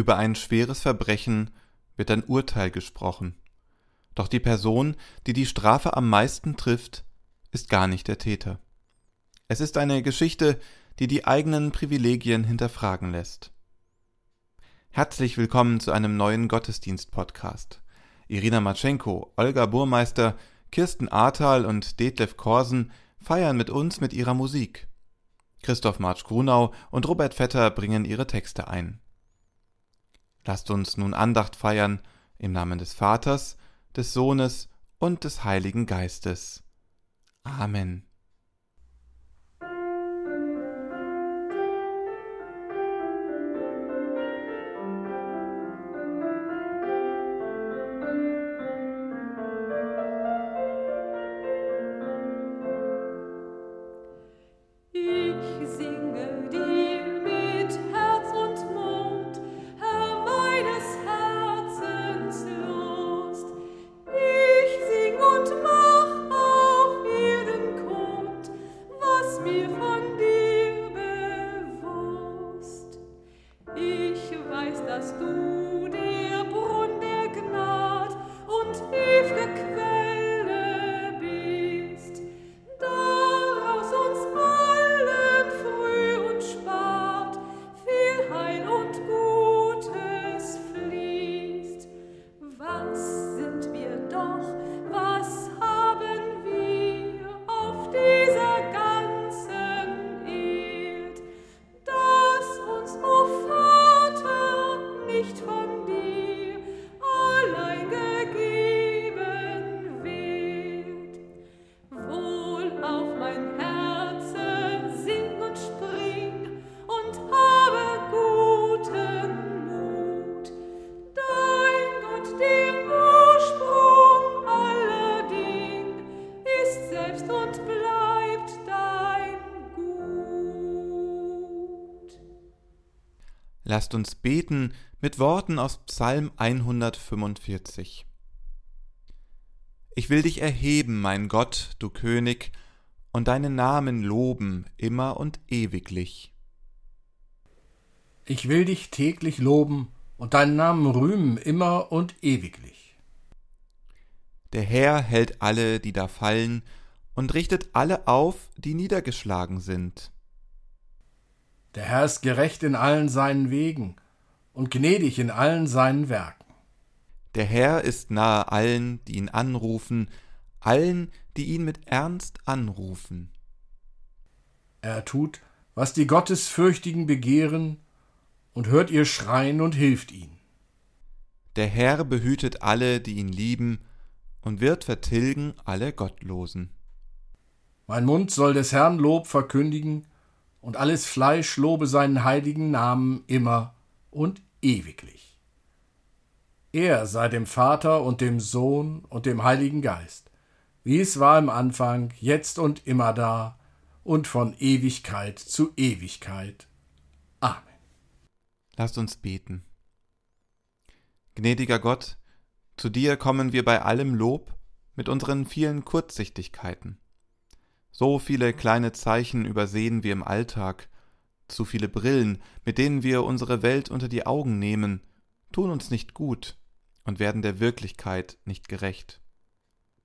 Über ein schweres Verbrechen wird ein Urteil gesprochen. Doch die Person, die die Strafe am meisten trifft, ist gar nicht der Täter. Es ist eine Geschichte, die die eigenen Privilegien hinterfragen lässt. Herzlich willkommen zu einem neuen Gottesdienst-Podcast. Irina Matschenko, Olga Burmeister, Kirsten Ahrtal und Detlef Korsen feiern mit uns mit ihrer Musik. Christoph Marsch Grunau und Robert Vetter bringen ihre Texte ein. Lasst uns nun Andacht feiern im Namen des Vaters, des Sohnes und des Heiligen Geistes. Amen. vendas tú. Lasst uns beten mit Worten aus Psalm 145. Ich will dich erheben, mein Gott, du König, und deinen Namen loben immer und ewiglich. Ich will dich täglich loben und deinen Namen rühmen immer und ewiglich. Der Herr hält alle, die da fallen, und richtet alle auf, die niedergeschlagen sind. Der Herr ist gerecht in allen seinen Wegen und gnädig in allen seinen Werken. Der Herr ist nahe allen, die ihn anrufen, allen, die ihn mit Ernst anrufen. Er tut, was die Gottesfürchtigen begehren, und hört ihr Schreien und hilft ihnen. Der Herr behütet alle, die ihn lieben, und wird vertilgen alle Gottlosen. Mein Mund soll des Herrn Lob verkündigen, und alles Fleisch lobe seinen heiligen Namen immer und ewiglich. Er sei dem Vater und dem Sohn und dem Heiligen Geist, wie es war im Anfang, jetzt und immer da und von Ewigkeit zu Ewigkeit. Amen. Lasst uns beten. Gnädiger Gott, zu dir kommen wir bei allem Lob mit unseren vielen Kurzsichtigkeiten. So viele kleine Zeichen übersehen wir im Alltag, zu viele Brillen, mit denen wir unsere Welt unter die Augen nehmen, tun uns nicht gut und werden der Wirklichkeit nicht gerecht.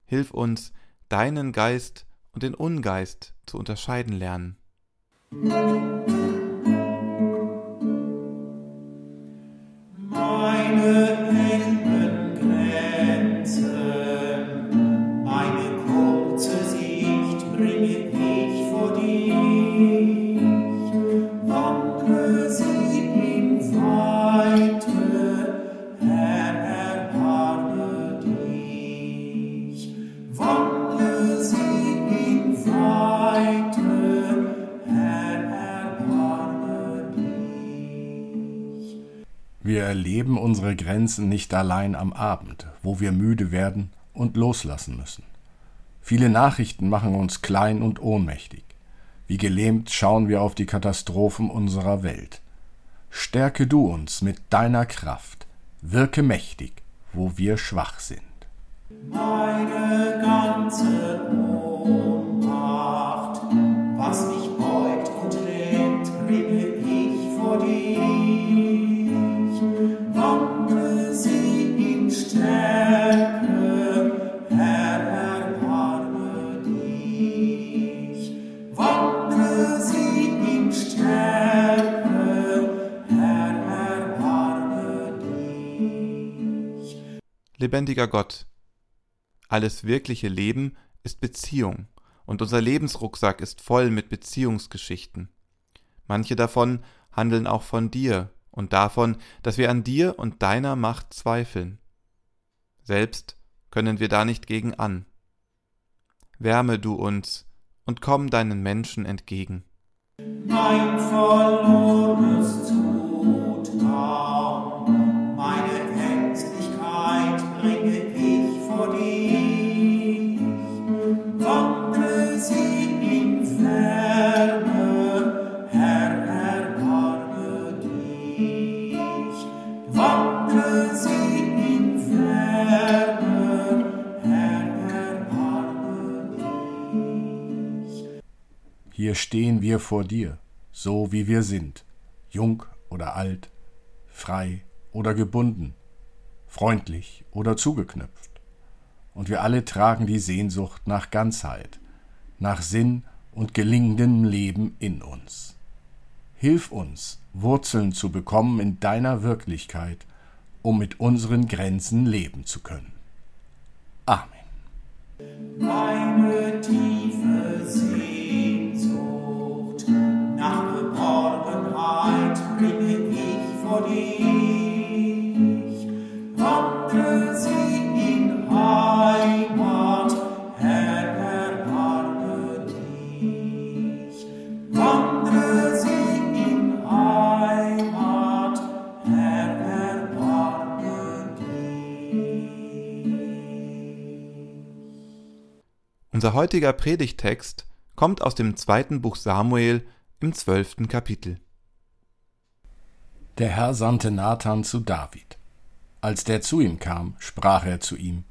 Hilf uns, deinen Geist und den Ungeist zu unterscheiden lernen. Erleben unsere Grenzen nicht allein am Abend, wo wir müde werden und loslassen müssen. Viele Nachrichten machen uns klein und ohnmächtig. Wie gelähmt schauen wir auf die Katastrophen unserer Welt. Stärke du uns mit deiner Kraft, wirke mächtig, wo wir schwach sind. Meine ganze Lebendiger Gott, alles wirkliche Leben ist Beziehung, und unser Lebensrucksack ist voll mit Beziehungsgeschichten. Manche davon handeln auch von dir und davon, dass wir an dir und deiner Macht zweifeln. Selbst können wir da nicht gegen an. Wärme du uns und komm deinen Menschen entgegen. Mein verlorenes Hier stehen wir vor dir, so wie wir sind, jung oder alt, frei oder gebunden, freundlich oder zugeknüpft. Und wir alle tragen die Sehnsucht nach Ganzheit, nach Sinn und gelingendem Leben in uns. Hilf uns, Wurzeln zu bekommen in deiner Wirklichkeit, um mit unseren Grenzen leben zu können. Amen. Meine tiefe Sehnsucht Unser heutiger Predigtext kommt aus dem zweiten Buch Samuel im zwölften Kapitel. Der Herr sandte Nathan zu David. Als der zu ihm kam, sprach er zu ihm.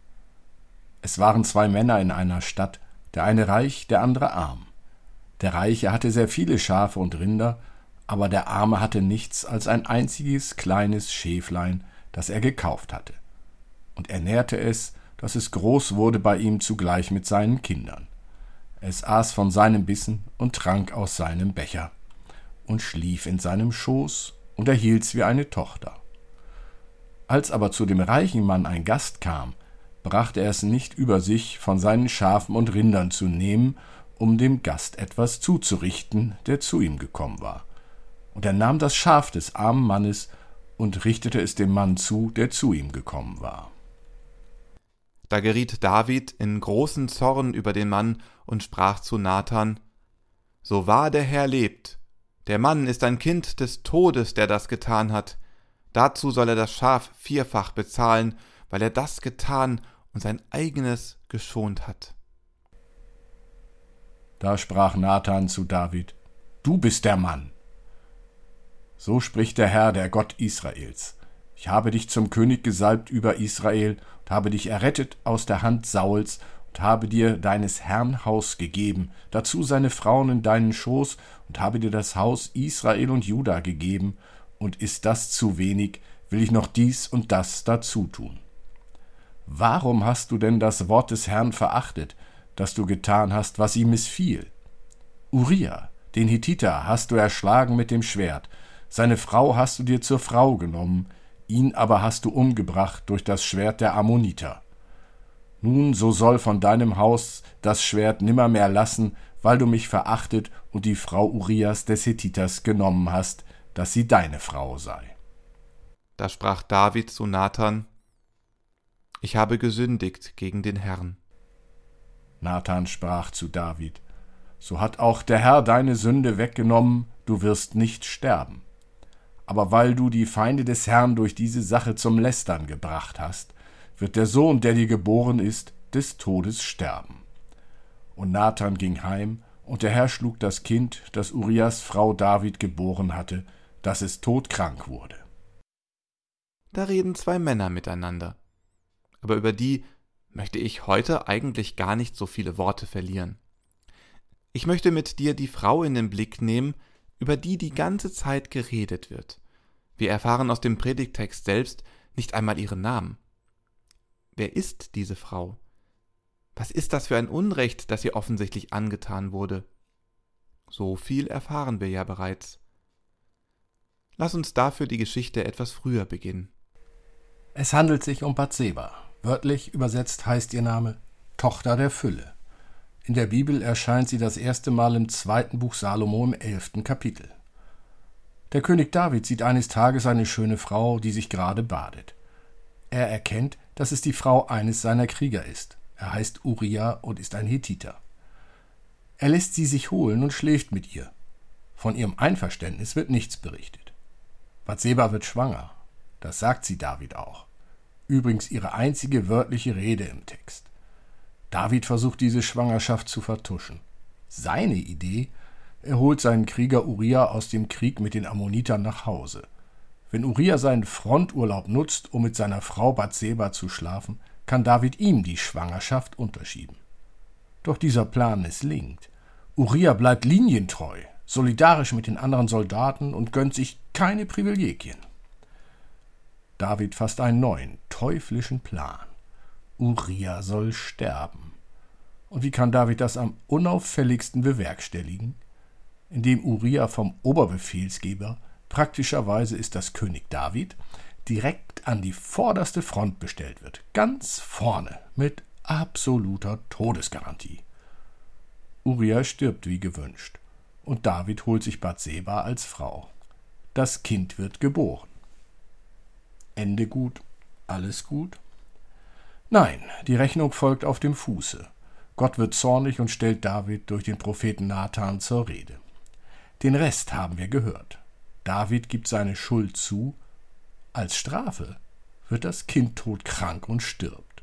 Es waren zwei Männer in einer Stadt, der eine reich, der andere arm. Der Reiche hatte sehr viele Schafe und Rinder, aber der Arme hatte nichts als ein einziges kleines Schäflein, das er gekauft hatte. Und er nährte es, dass es groß wurde bei ihm zugleich mit seinen Kindern. Es aß von seinem Bissen und trank aus seinem Becher und schlief in seinem Schoß und erhielt's wie eine Tochter. Als aber zu dem reichen Mann ein Gast kam, brachte er es nicht über sich, von seinen Schafen und Rindern zu nehmen, um dem Gast etwas zuzurichten, der zu ihm gekommen war. Und er nahm das Schaf des armen Mannes und richtete es dem Mann zu, der zu ihm gekommen war. Da geriet David in großen Zorn über den Mann und sprach zu Nathan: So wahr der Herr lebt, der Mann ist ein Kind des Todes, der das getan hat. Dazu soll er das Schaf vierfach bezahlen, weil er das getan und sein eigenes geschont hat. Da sprach Nathan zu David: Du bist der Mann. So spricht der Herr, der Gott Israels. Ich habe dich zum König gesalbt über Israel und habe dich errettet aus der Hand Sauls und habe dir deines Herrn Haus gegeben, dazu seine Frauen in deinen Schoß und habe dir das Haus Israel und Juda gegeben, und ist das zu wenig, will ich noch dies und das dazu tun. Warum hast du denn das Wort des Herrn verachtet, dass du getan hast, was ihm missfiel? Uriah, den Hittiter, hast du erschlagen mit dem Schwert, seine Frau hast du dir zur Frau genommen, ihn aber hast du umgebracht durch das Schwert der Ammoniter. Nun, so soll von deinem Haus das Schwert nimmermehr lassen, weil du mich verachtet und die Frau Urias des Hethiters genommen hast, dass sie deine Frau sei. Da sprach David zu Nathan: Ich habe gesündigt gegen den Herrn. Nathan sprach zu David: So hat auch der Herr deine Sünde weggenommen, du wirst nicht sterben. Aber weil du die Feinde des Herrn durch diese Sache zum Lästern gebracht hast, wird der Sohn, der dir geboren ist, des Todes sterben. Und Nathan ging heim, und der Herr schlug das Kind, das Urias Frau David geboren hatte, dass es todkrank wurde. Da reden zwei Männer miteinander. Aber über die möchte ich heute eigentlich gar nicht so viele Worte verlieren. Ich möchte mit dir die Frau in den Blick nehmen, über die die ganze Zeit geredet wird. Wir erfahren aus dem Predigtext selbst nicht einmal ihren Namen. Wer ist diese Frau? Was ist das für ein Unrecht, das ihr offensichtlich angetan wurde? So viel erfahren wir ja bereits. Lass uns dafür die Geschichte etwas früher beginnen. Es handelt sich um Bathseba. Wörtlich übersetzt heißt ihr Name Tochter der Fülle. In der Bibel erscheint sie das erste Mal im zweiten Buch Salomo im elften Kapitel. Der König David sieht eines Tages eine schöne Frau, die sich gerade badet. Er erkennt, dass es die Frau eines seiner Krieger ist. Er heißt Uriah und ist ein Hethiter. Er lässt sie sich holen und schläft mit ihr. Von ihrem Einverständnis wird nichts berichtet. Bathseba wird schwanger. Das sagt sie David auch. Übrigens ihre einzige wörtliche Rede im Text. David versucht diese Schwangerschaft zu vertuschen. Seine Idee, er holt seinen Krieger Uriah aus dem Krieg mit den Ammonitern nach Hause. Wenn Uriah seinen Fronturlaub nutzt, um mit seiner Frau Bathseba zu schlafen, kann David ihm die Schwangerschaft unterschieben. Doch dieser Plan misslingt. Uriah bleibt linientreu, solidarisch mit den anderen Soldaten und gönnt sich keine Privilegien. David fasst einen neuen, teuflischen Plan. Uriah soll sterben. Und wie kann David das am unauffälligsten bewerkstelligen? Indem Uriah vom Oberbefehlsgeber, praktischerweise ist das König David, direkt an die vorderste Front bestellt wird, ganz vorne, mit absoluter Todesgarantie. Uriah stirbt wie gewünscht, und David holt sich Bathseba als Frau. Das Kind wird geboren. Ende gut, alles gut? Nein, die Rechnung folgt auf dem Fuße. Gott wird zornig und stellt David durch den Propheten Nathan zur Rede. Den Rest haben wir gehört. David gibt seine Schuld zu, als Strafe wird das Kind todkrank und stirbt.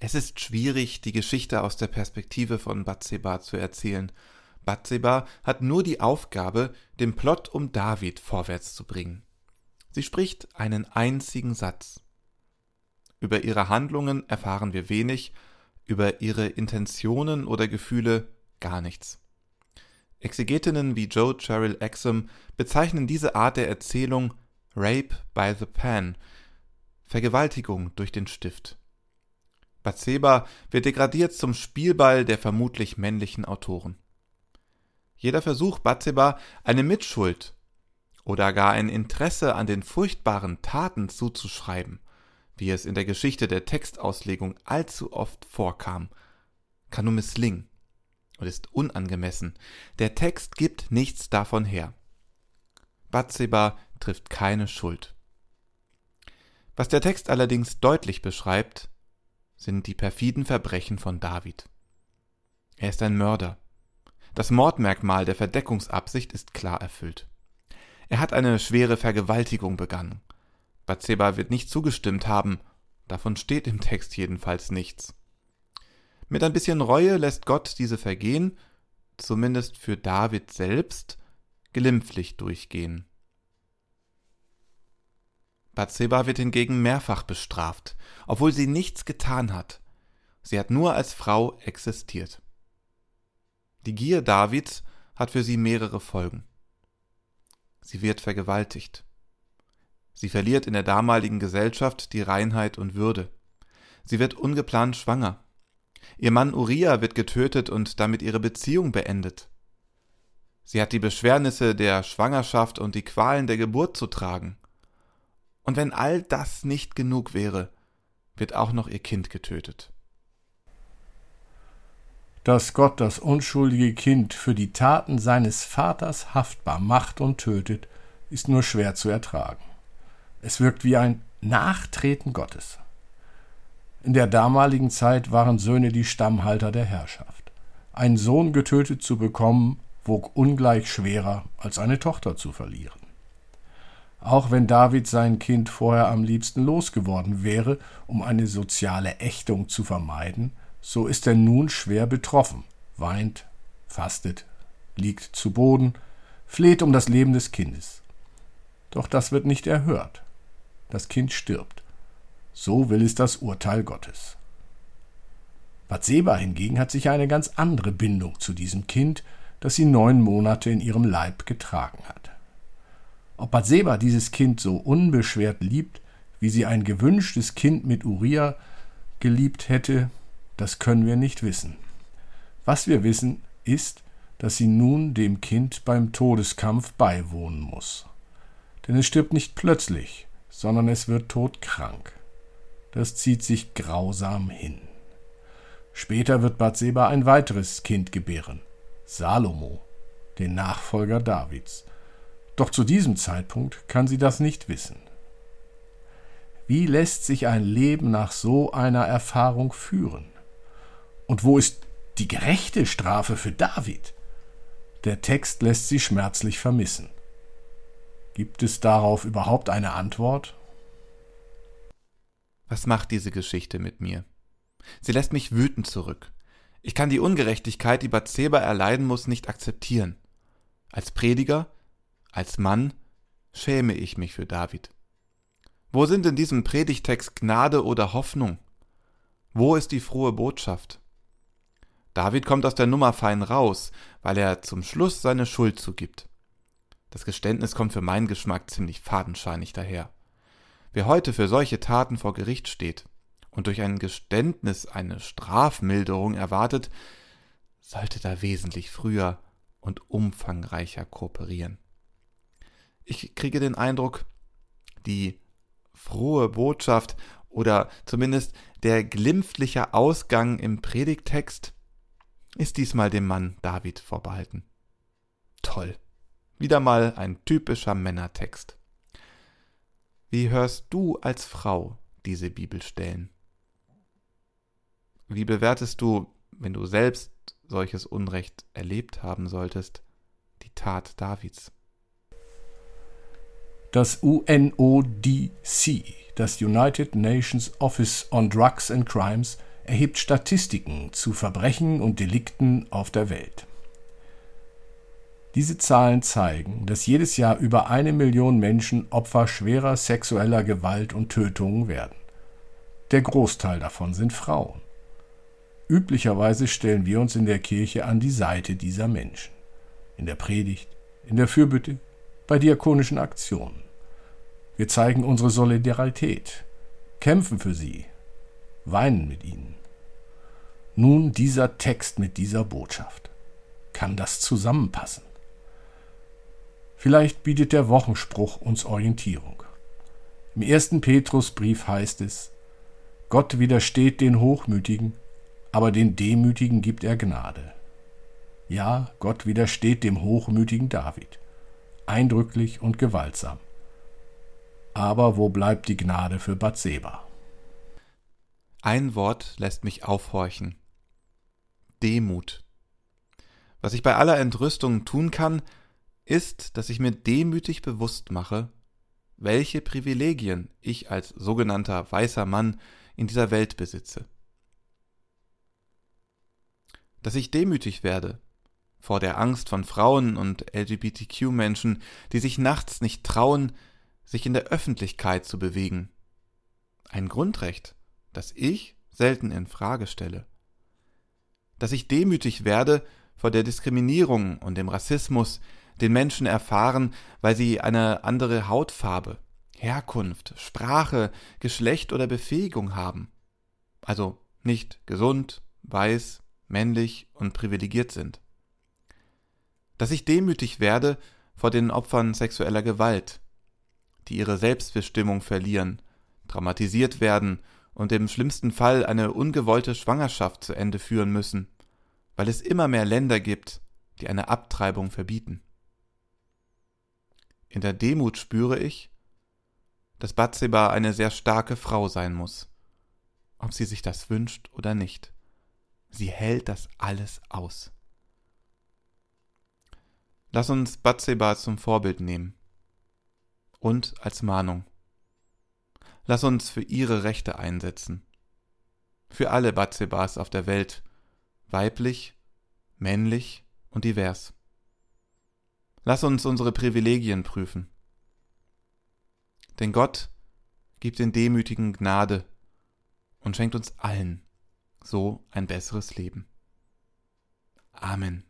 Es ist schwierig, die Geschichte aus der Perspektive von Bathseba zu erzählen. Bathseba hat nur die Aufgabe, den Plot um David vorwärts zu bringen. Sie spricht einen einzigen Satz. Über ihre Handlungen erfahren wir wenig, über ihre Intentionen oder Gefühle gar nichts. Exegetinnen wie Joe Cheryl Exum bezeichnen diese Art der Erzählung Rape by the Pen, Vergewaltigung durch den Stift. Bathseba wird degradiert zum Spielball der vermutlich männlichen Autoren. Jeder Versuch Bathseba eine Mitschuld oder gar ein Interesse an den furchtbaren Taten zuzuschreiben, wie es in der Geschichte der Textauslegung allzu oft vorkam, kann nur misslingen und ist unangemessen. Der Text gibt nichts davon her. Bathseba trifft keine Schuld. Was der Text allerdings deutlich beschreibt, sind die perfiden Verbrechen von David. Er ist ein Mörder. Das Mordmerkmal der Verdeckungsabsicht ist klar erfüllt. Er hat eine schwere Vergewaltigung begangen. Bathseba wird nicht zugestimmt haben, davon steht im Text jedenfalls nichts. Mit ein bisschen Reue lässt Gott diese Vergehen, zumindest für David selbst, glimpflich durchgehen. Bathseba wird hingegen mehrfach bestraft, obwohl sie nichts getan hat. Sie hat nur als Frau existiert. Die Gier Davids hat für sie mehrere Folgen. Sie wird vergewaltigt. Sie verliert in der damaligen Gesellschaft die Reinheit und Würde. Sie wird ungeplant schwanger. Ihr Mann Uriah wird getötet und damit ihre Beziehung beendet. Sie hat die Beschwernisse der Schwangerschaft und die Qualen der Geburt zu tragen. Und wenn all das nicht genug wäre, wird auch noch ihr Kind getötet. Dass Gott das unschuldige Kind für die Taten seines Vaters haftbar macht und tötet, ist nur schwer zu ertragen. Es wirkt wie ein Nachtreten Gottes. In der damaligen Zeit waren Söhne die Stammhalter der Herrschaft. Einen Sohn getötet zu bekommen, wog ungleich schwerer als eine Tochter zu verlieren. Auch wenn David sein Kind vorher am liebsten losgeworden wäre, um eine soziale Ächtung zu vermeiden, so ist er nun schwer betroffen, weint, fastet, liegt zu Boden, fleht um das Leben des Kindes. Doch das wird nicht erhört. Das Kind stirbt. So will es das Urteil Gottes. Bathseba hingegen hat sich eine ganz andere Bindung zu diesem Kind, das sie neun Monate in ihrem Leib getragen hat. Ob Bathseba dieses Kind so unbeschwert liebt, wie sie ein gewünschtes Kind mit Uriah geliebt hätte, das können wir nicht wissen. Was wir wissen, ist, dass sie nun dem Kind beim Todeskampf beiwohnen muss. Denn es stirbt nicht plötzlich, sondern es wird todkrank. Das zieht sich grausam hin. Später wird Bathseba ein weiteres Kind gebären, Salomo, den Nachfolger Davids. Doch zu diesem Zeitpunkt kann sie das nicht wissen. Wie lässt sich ein Leben nach so einer Erfahrung führen? Und wo ist die gerechte Strafe für David? Der Text lässt sie schmerzlich vermissen. Gibt es darauf überhaupt eine Antwort? Was macht diese Geschichte mit mir? Sie lässt mich wütend zurück. Ich kann die Ungerechtigkeit, die Bathseba erleiden muss, nicht akzeptieren. Als Prediger, als Mann schäme ich mich für David. Wo sind in diesem Predigtext Gnade oder Hoffnung? Wo ist die frohe Botschaft? David kommt aus der Nummer fein raus, weil er zum Schluss seine Schuld zugibt. Das Geständnis kommt für meinen Geschmack ziemlich fadenscheinig daher. Wer heute für solche Taten vor Gericht steht und durch ein Geständnis eine Strafmilderung erwartet, sollte da wesentlich früher und umfangreicher kooperieren. Ich kriege den Eindruck, die frohe Botschaft oder zumindest der glimpfliche Ausgang im Predigtext ist diesmal dem Mann David vorbehalten. Toll. Wieder mal ein typischer Männertext. Wie hörst du als Frau diese Bibelstellen? Wie bewertest du, wenn du selbst solches Unrecht erlebt haben solltest, die Tat Davids? Das UNODC, das United Nations Office on Drugs and Crimes, erhebt Statistiken zu Verbrechen und Delikten auf der Welt. Diese Zahlen zeigen, dass jedes Jahr über eine Million Menschen Opfer schwerer sexueller Gewalt und Tötungen werden. Der Großteil davon sind Frauen. Üblicherweise stellen wir uns in der Kirche an die Seite dieser Menschen. In der Predigt, in der Fürbitte, bei diakonischen Aktionen. Wir zeigen unsere Solidarität, kämpfen für sie, weinen mit ihnen. Nun dieser Text mit dieser Botschaft. Kann das zusammenpassen? Vielleicht bietet der Wochenspruch uns Orientierung. Im ersten Petrusbrief heißt es, Gott widersteht den Hochmütigen, aber den Demütigen gibt er Gnade. Ja, Gott widersteht dem hochmütigen David, eindrücklich und gewaltsam. Aber wo bleibt die Gnade für Bathseba? Ein Wort lässt mich aufhorchen. Demut. Was ich bei aller Entrüstung tun kann, ist, dass ich mir demütig bewusst mache, welche Privilegien ich als sogenannter weißer Mann in dieser Welt besitze. Dass ich demütig werde vor der Angst von Frauen und LGBTQ-Menschen, die sich nachts nicht trauen, sich in der Öffentlichkeit zu bewegen. Ein Grundrecht, das ich selten in Frage stelle. Dass ich demütig werde vor der Diskriminierung und dem Rassismus, den Menschen erfahren, weil sie eine andere Hautfarbe, Herkunft, Sprache, Geschlecht oder Befähigung haben. Also nicht gesund, weiß, männlich und privilegiert sind. Dass ich demütig werde vor den Opfern sexueller Gewalt, die ihre Selbstbestimmung verlieren, traumatisiert werden und im schlimmsten Fall eine ungewollte Schwangerschaft zu Ende führen müssen, weil es immer mehr Länder gibt, die eine Abtreibung verbieten. In der Demut spüre ich, dass Bathseba eine sehr starke Frau sein muss, ob sie sich das wünscht oder nicht. Sie hält das alles aus. Lass uns Bathseba zum Vorbild nehmen und als Mahnung. Lass uns für ihre Rechte einsetzen. Für alle Bathsebas auf der Welt, weiblich, männlich und divers. Lass uns unsere Privilegien prüfen. Denn Gott gibt den Demütigen Gnade und schenkt uns allen so ein besseres Leben. Amen.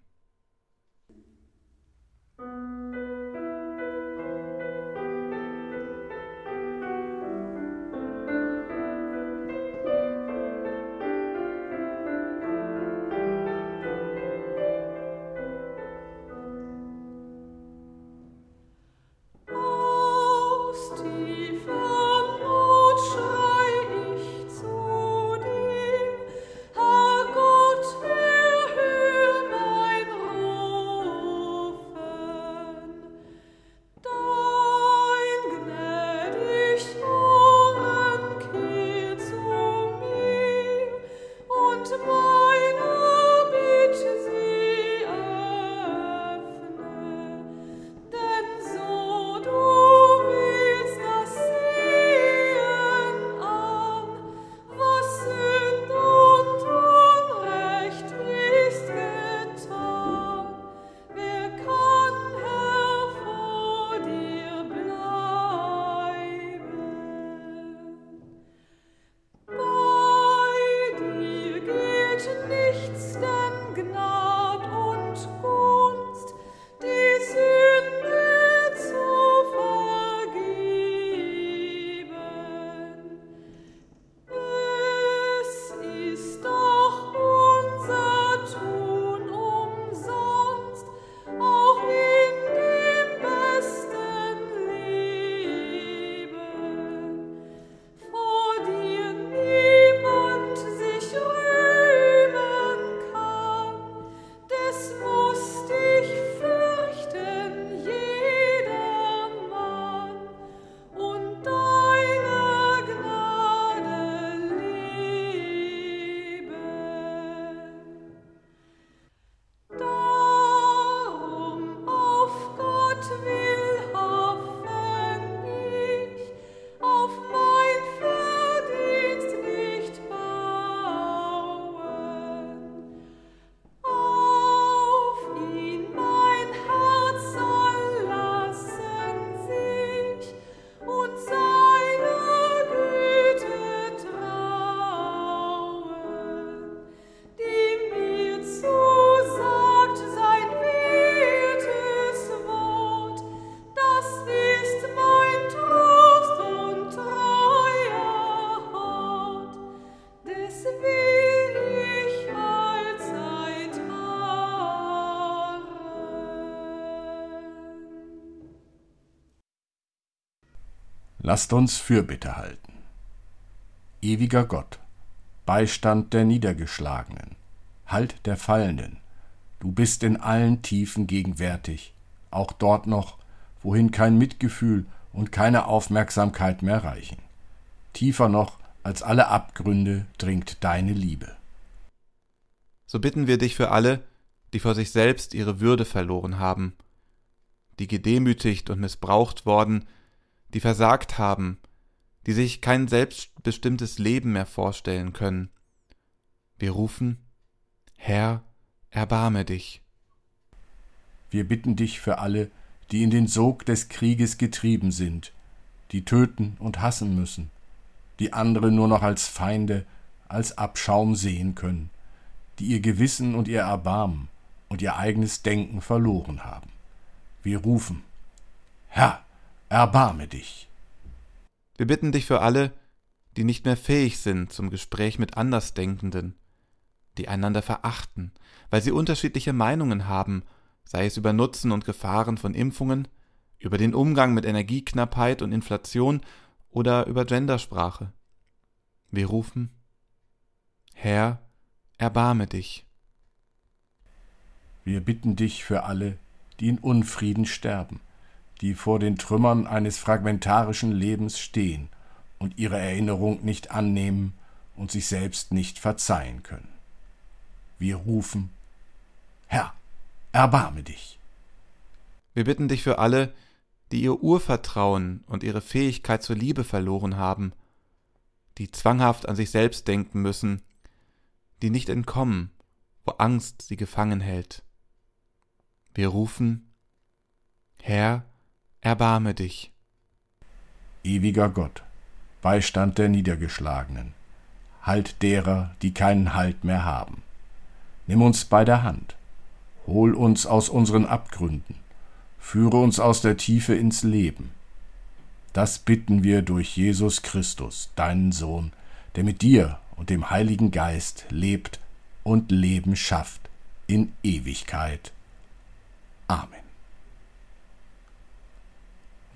Lasst uns Fürbitte halten. Ewiger Gott, Beistand der Niedergeschlagenen, Halt der Fallenden, du bist in allen Tiefen gegenwärtig, auch dort noch, wohin kein Mitgefühl und keine Aufmerksamkeit mehr reichen. Tiefer noch als alle Abgründe dringt deine Liebe. So bitten wir dich für alle, die vor sich selbst ihre Würde verloren haben, die gedemütigt und missbraucht worden, die versagt haben, die sich kein selbstbestimmtes Leben mehr vorstellen können. Wir rufen, Herr, erbarme dich. Wir bitten dich für alle, die in den Sog des Krieges getrieben sind, die töten und hassen müssen, die andere nur noch als Feinde, als Abschaum sehen können, die ihr Gewissen und ihr Erbarmen und ihr eigenes Denken verloren haben. Wir rufen, Herr, erbarme dich. Wir bitten dich für alle, die nicht mehr fähig sind zum Gespräch mit Andersdenkenden, die einander verachten, weil sie unterschiedliche Meinungen haben, sei es über Nutzen und Gefahren von Impfungen, über den Umgang mit Energieknappheit und Inflation oder über Gendersprache. Wir rufen, Herr, erbarme dich. Wir bitten dich für alle, die in Unfrieden sterben, die vor den Trümmern eines fragmentarischen Lebens stehen und ihre Erinnerung nicht annehmen und sich selbst nicht verzeihen können. Wir rufen, Herr, erbarme dich. Wir bitten dich für alle, die ihr Urvertrauen und ihre Fähigkeit zur Liebe verloren haben, die zwanghaft an sich selbst denken müssen, die nicht entkommen, wo Angst sie gefangen hält. Wir rufen, Herr, erbarme dich. Ewiger Gott, Beistand der Niedergeschlagenen, Halt derer, die keinen Halt mehr haben. Nimm uns bei der Hand, hol uns aus unseren Abgründen, führe uns aus der Tiefe ins Leben. Das bitten wir durch Jesus Christus, deinen Sohn, der mit dir und dem Heiligen Geist lebt und Leben schafft in Ewigkeit. Amen.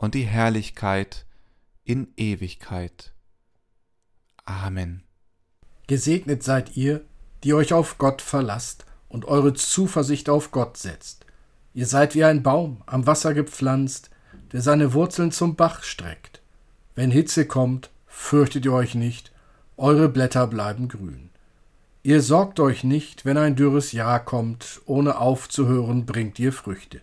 und die Herrlichkeit in Ewigkeit. Amen. Gesegnet seid ihr, die euch auf Gott verlasst und eure Zuversicht auf Gott setzt. Ihr seid wie ein Baum am Wasser gepflanzt, der seine Wurzeln zum Bach streckt. Wenn Hitze kommt, fürchtet ihr euch nicht, eure Blätter bleiben grün. Ihr sorgt euch nicht, wenn ein dürres Jahr kommt, ohne aufzuhören bringt ihr Früchte.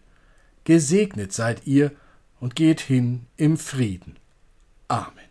Gesegnet seid ihr und geht hin im Frieden. Amen.